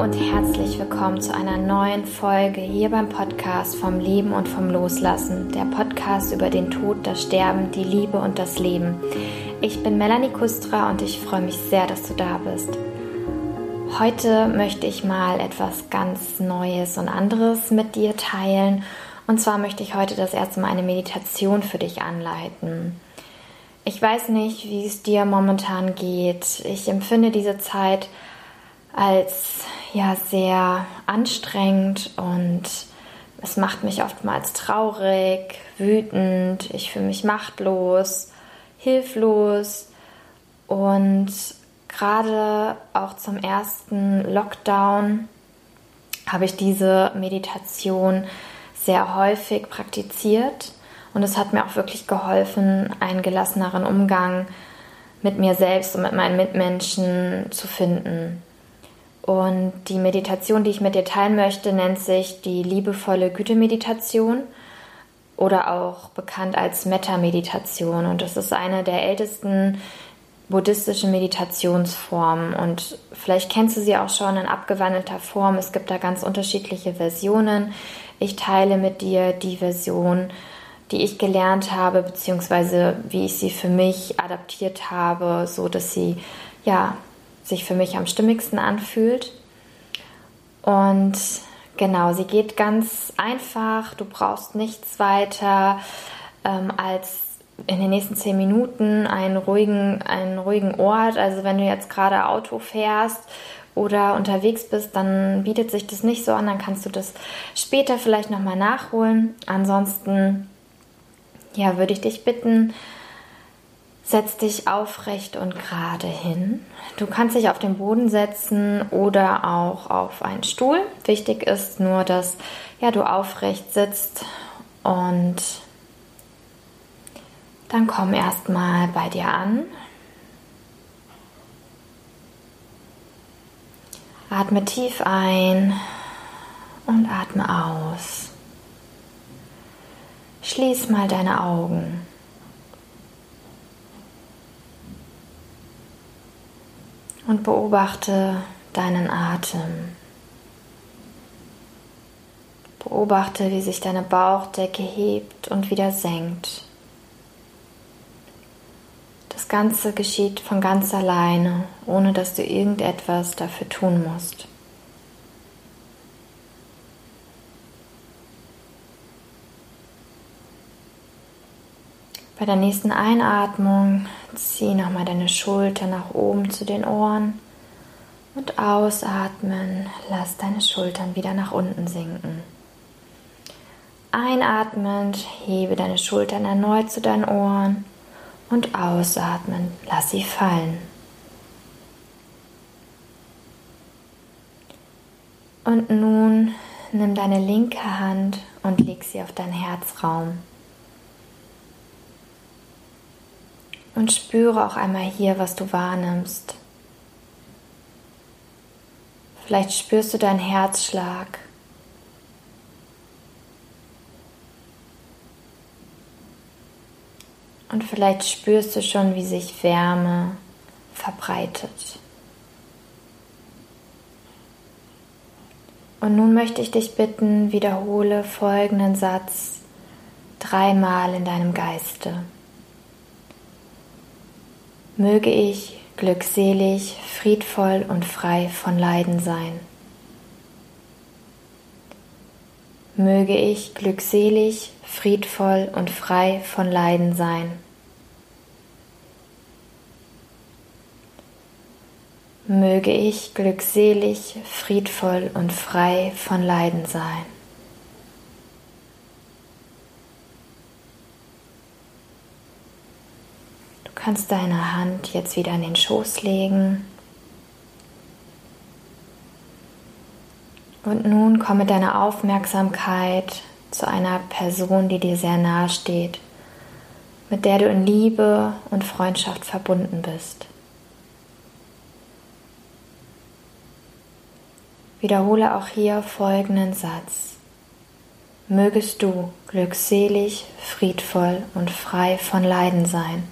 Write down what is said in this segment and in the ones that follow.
und herzlich willkommen zu einer neuen Folge hier beim Podcast vom Leben und vom Loslassen. Der Podcast über den Tod, das Sterben, die Liebe und das Leben. Ich bin Melanie Kustra und ich freue mich sehr, dass du da bist. Heute möchte ich mal etwas ganz Neues und anderes mit dir teilen. Und zwar möchte ich heute das erste Mal eine Meditation für dich anleiten. Ich weiß nicht, wie es dir momentan geht. Ich empfinde diese Zeit als ja sehr anstrengend und es macht mich oftmals traurig, wütend, ich fühle mich machtlos, hilflos. Und gerade auch zum ersten Lockdown habe ich diese Meditation sehr häufig praktiziert. Und es hat mir auch wirklich geholfen, einen gelasseneren Umgang mit mir selbst und mit meinen Mitmenschen zu finden. Und die Meditation, die ich mit dir teilen möchte, nennt sich die liebevolle Güte-Meditation oder auch bekannt als Metta-Meditation. Und das ist eine der ältesten buddhistischen Meditationsformen. Und vielleicht kennst du sie auch schon in abgewandelter Form. Es gibt da ganz unterschiedliche Versionen. Ich teile mit dir die Version, die ich gelernt habe, beziehungsweise wie ich sie für mich adaptiert habe, so dass sie ja sich für mich am stimmigsten anfühlt. Und genau, sie geht ganz einfach. Du brauchst nichts weiter ähm, als in den nächsten zehn Minuten einen ruhigen, einen ruhigen Ort. Also wenn du jetzt gerade Auto fährst oder unterwegs bist, dann bietet sich das nicht so an. Dann kannst du das später vielleicht nochmal nachholen. Ansonsten, ja, würde ich dich bitten, Setz dich aufrecht und gerade hin. Du kannst dich auf den Boden setzen oder auch auf einen Stuhl. Wichtig ist nur, dass ja, du aufrecht sitzt und dann komm erstmal bei dir an. Atme tief ein und atme aus. Schließ mal deine Augen. Und beobachte deinen Atem. Beobachte, wie sich deine Bauchdecke hebt und wieder senkt. Das Ganze geschieht von ganz alleine, ohne dass du irgendetwas dafür tun musst. Bei der nächsten Einatmung zieh nochmal deine Schulter nach oben zu den Ohren und ausatmen, lass deine Schultern wieder nach unten sinken. Einatmend hebe deine Schultern erneut zu deinen Ohren und ausatmen, lass sie fallen. Und nun nimm deine linke Hand und leg sie auf deinen Herzraum. Und spüre auch einmal hier, was du wahrnimmst. Vielleicht spürst du deinen Herzschlag. Und vielleicht spürst du schon, wie sich Wärme verbreitet. Und nun möchte ich dich bitten, wiederhole folgenden Satz dreimal in deinem Geiste möge ich glückselig, friedvoll und frei von Leiden sein. Möge ich glückselig, friedvoll und frei von Leiden sein. Möge ich glückselig, friedvoll und frei von Leiden sein. Kannst deine Hand jetzt wieder in den Schoß legen. Und nun komme deine Aufmerksamkeit zu einer Person, die dir sehr nahe steht, mit der du in Liebe und Freundschaft verbunden bist. Wiederhole auch hier folgenden Satz. Mögest du glückselig, friedvoll und frei von Leiden sein.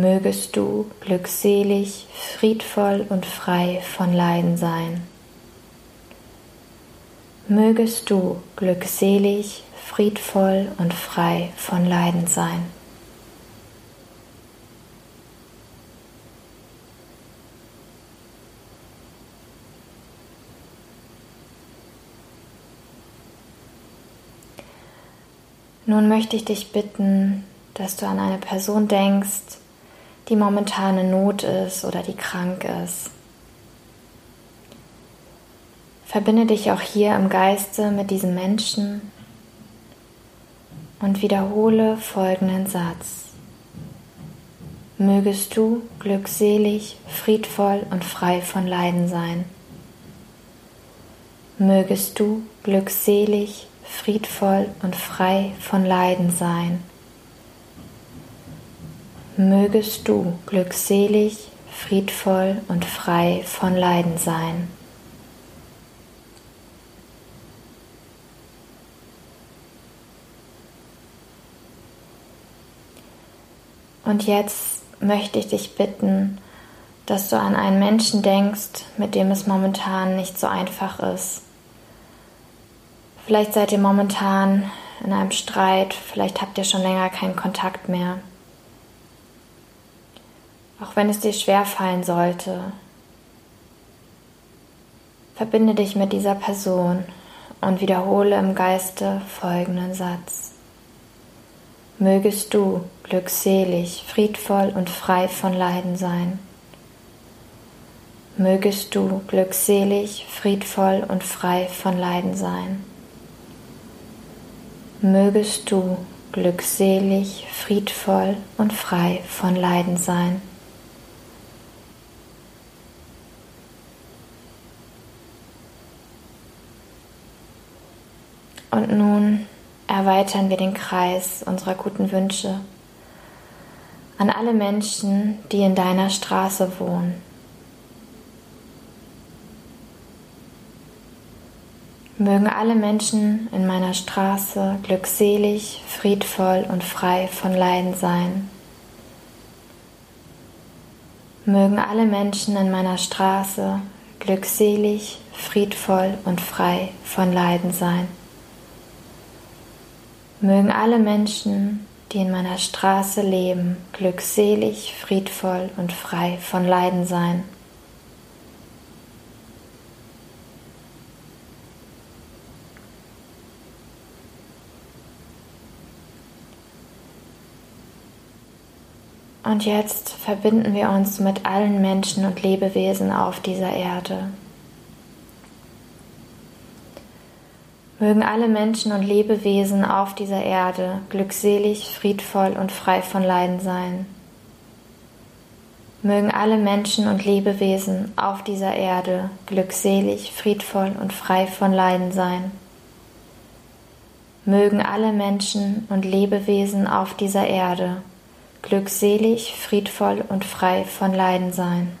Mögest du glückselig, friedvoll und frei von Leiden sein. Mögest du glückselig, friedvoll und frei von Leiden sein. Nun möchte ich dich bitten, dass du an eine Person denkst, die momentan in Not ist oder die krank ist. Verbinde dich auch hier im Geiste mit diesem Menschen und wiederhole folgenden Satz. Mögest du glückselig, friedvoll und frei von Leiden sein. Mögest du glückselig, friedvoll und frei von Leiden sein. Mögest du glückselig, friedvoll und frei von Leiden sein. Und jetzt möchte ich dich bitten, dass du an einen Menschen denkst, mit dem es momentan nicht so einfach ist. Vielleicht seid ihr momentan in einem Streit, vielleicht habt ihr schon länger keinen Kontakt mehr. Auch wenn es dir schwer fallen sollte, verbinde dich mit dieser Person und wiederhole im Geiste folgenden Satz. Mögest du glückselig, friedvoll und frei von Leiden sein. Mögest du glückselig, friedvoll und frei von Leiden sein mögest du glückselig, friedvoll und frei von Leiden sein. Und nun erweitern wir den Kreis unserer guten Wünsche an alle Menschen, die in deiner Straße wohnen. Mögen alle Menschen in meiner Straße glückselig, friedvoll und frei von Leiden sein. Mögen alle Menschen in meiner Straße glückselig, friedvoll und frei von Leiden sein. Mögen alle Menschen, die in meiner Straße leben, glückselig, friedvoll und frei von Leiden sein. Und jetzt verbinden wir uns mit allen Menschen und Lebewesen auf dieser Erde. Mögen alle Menschen und Lebewesen auf dieser Erde glückselig, friedvoll und frei von Leiden sein. Mögen alle Menschen und Lebewesen auf dieser Erde glückselig, friedvoll und frei von Leiden sein. Mögen alle Menschen und Lebewesen auf dieser Erde glückselig, friedvoll und frei von Leiden sein.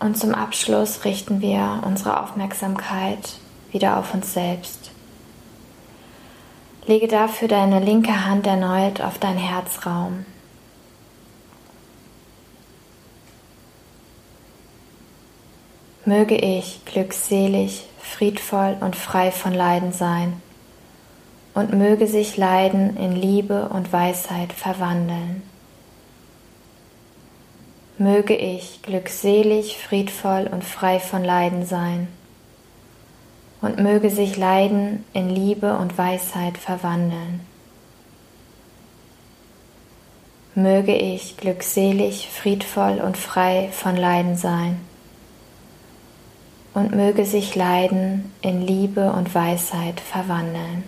Und zum Abschluss richten wir unsere Aufmerksamkeit wieder auf uns selbst. Lege dafür deine linke Hand erneut auf dein Herzraum. Möge ich glückselig, friedvoll und frei von Leiden sein und möge sich Leiden in Liebe und Weisheit verwandeln. Möge ich glückselig, friedvoll und frei von Leiden sein und möge sich Leiden in Liebe und Weisheit verwandeln. Möge ich glückselig, friedvoll und frei von Leiden sein und möge sich Leiden in Liebe und Weisheit verwandeln.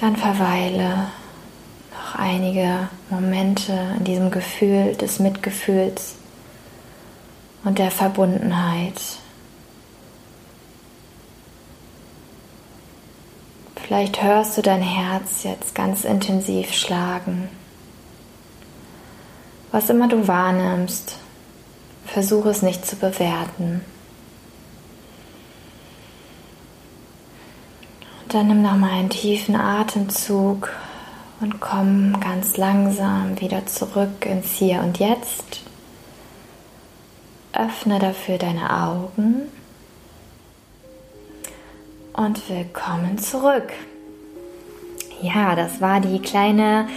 Dann verweile noch einige Momente in diesem Gefühl des Mitgefühls und der Verbundenheit. Vielleicht hörst du dein Herz jetzt ganz intensiv schlagen. Was immer du wahrnimmst, versuche es nicht zu bewerten. Dann nimm nochmal einen tiefen Atemzug und komm ganz langsam wieder zurück ins Hier und Jetzt. Öffne dafür deine Augen und willkommen zurück. Ja, das war die kleine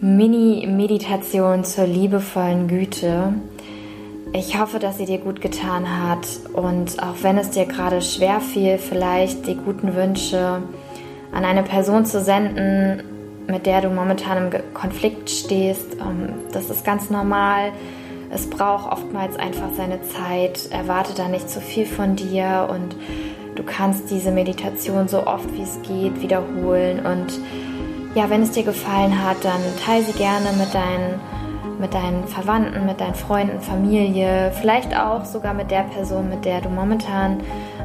Mini-Meditation zur liebevollen Güte. Ich hoffe, dass sie dir gut getan hat und auch wenn es dir gerade schwer fiel, vielleicht die guten Wünsche an eine Person zu senden, mit der du momentan im Konflikt stehst, ähm, das ist ganz normal. Es braucht oftmals einfach seine Zeit. Erwarte da nicht zu viel von dir und du kannst diese Meditation so oft wie es geht wiederholen und ja, wenn es dir gefallen hat, dann teile sie gerne mit deinen, mit deinen Verwandten, mit deinen Freunden, Familie, vielleicht auch sogar mit der Person, mit der du momentan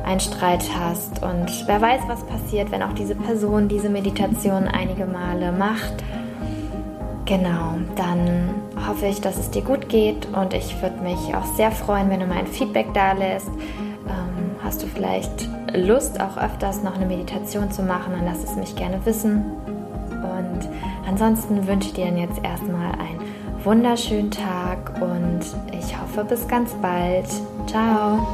einen Streit hast. Und wer weiß, was passiert, wenn auch diese Person diese Meditation einige Male macht. Genau, dann hoffe ich, dass es dir gut geht und ich würde mich auch sehr freuen, wenn du mein Feedback da lässt. Ähm, hast du vielleicht Lust, auch öfters noch eine Meditation zu machen, dann lass es mich gerne wissen. Und ansonsten wünsche ich dir jetzt erstmal einen wunderschönen Tag und ich hoffe bis ganz bald. Ciao.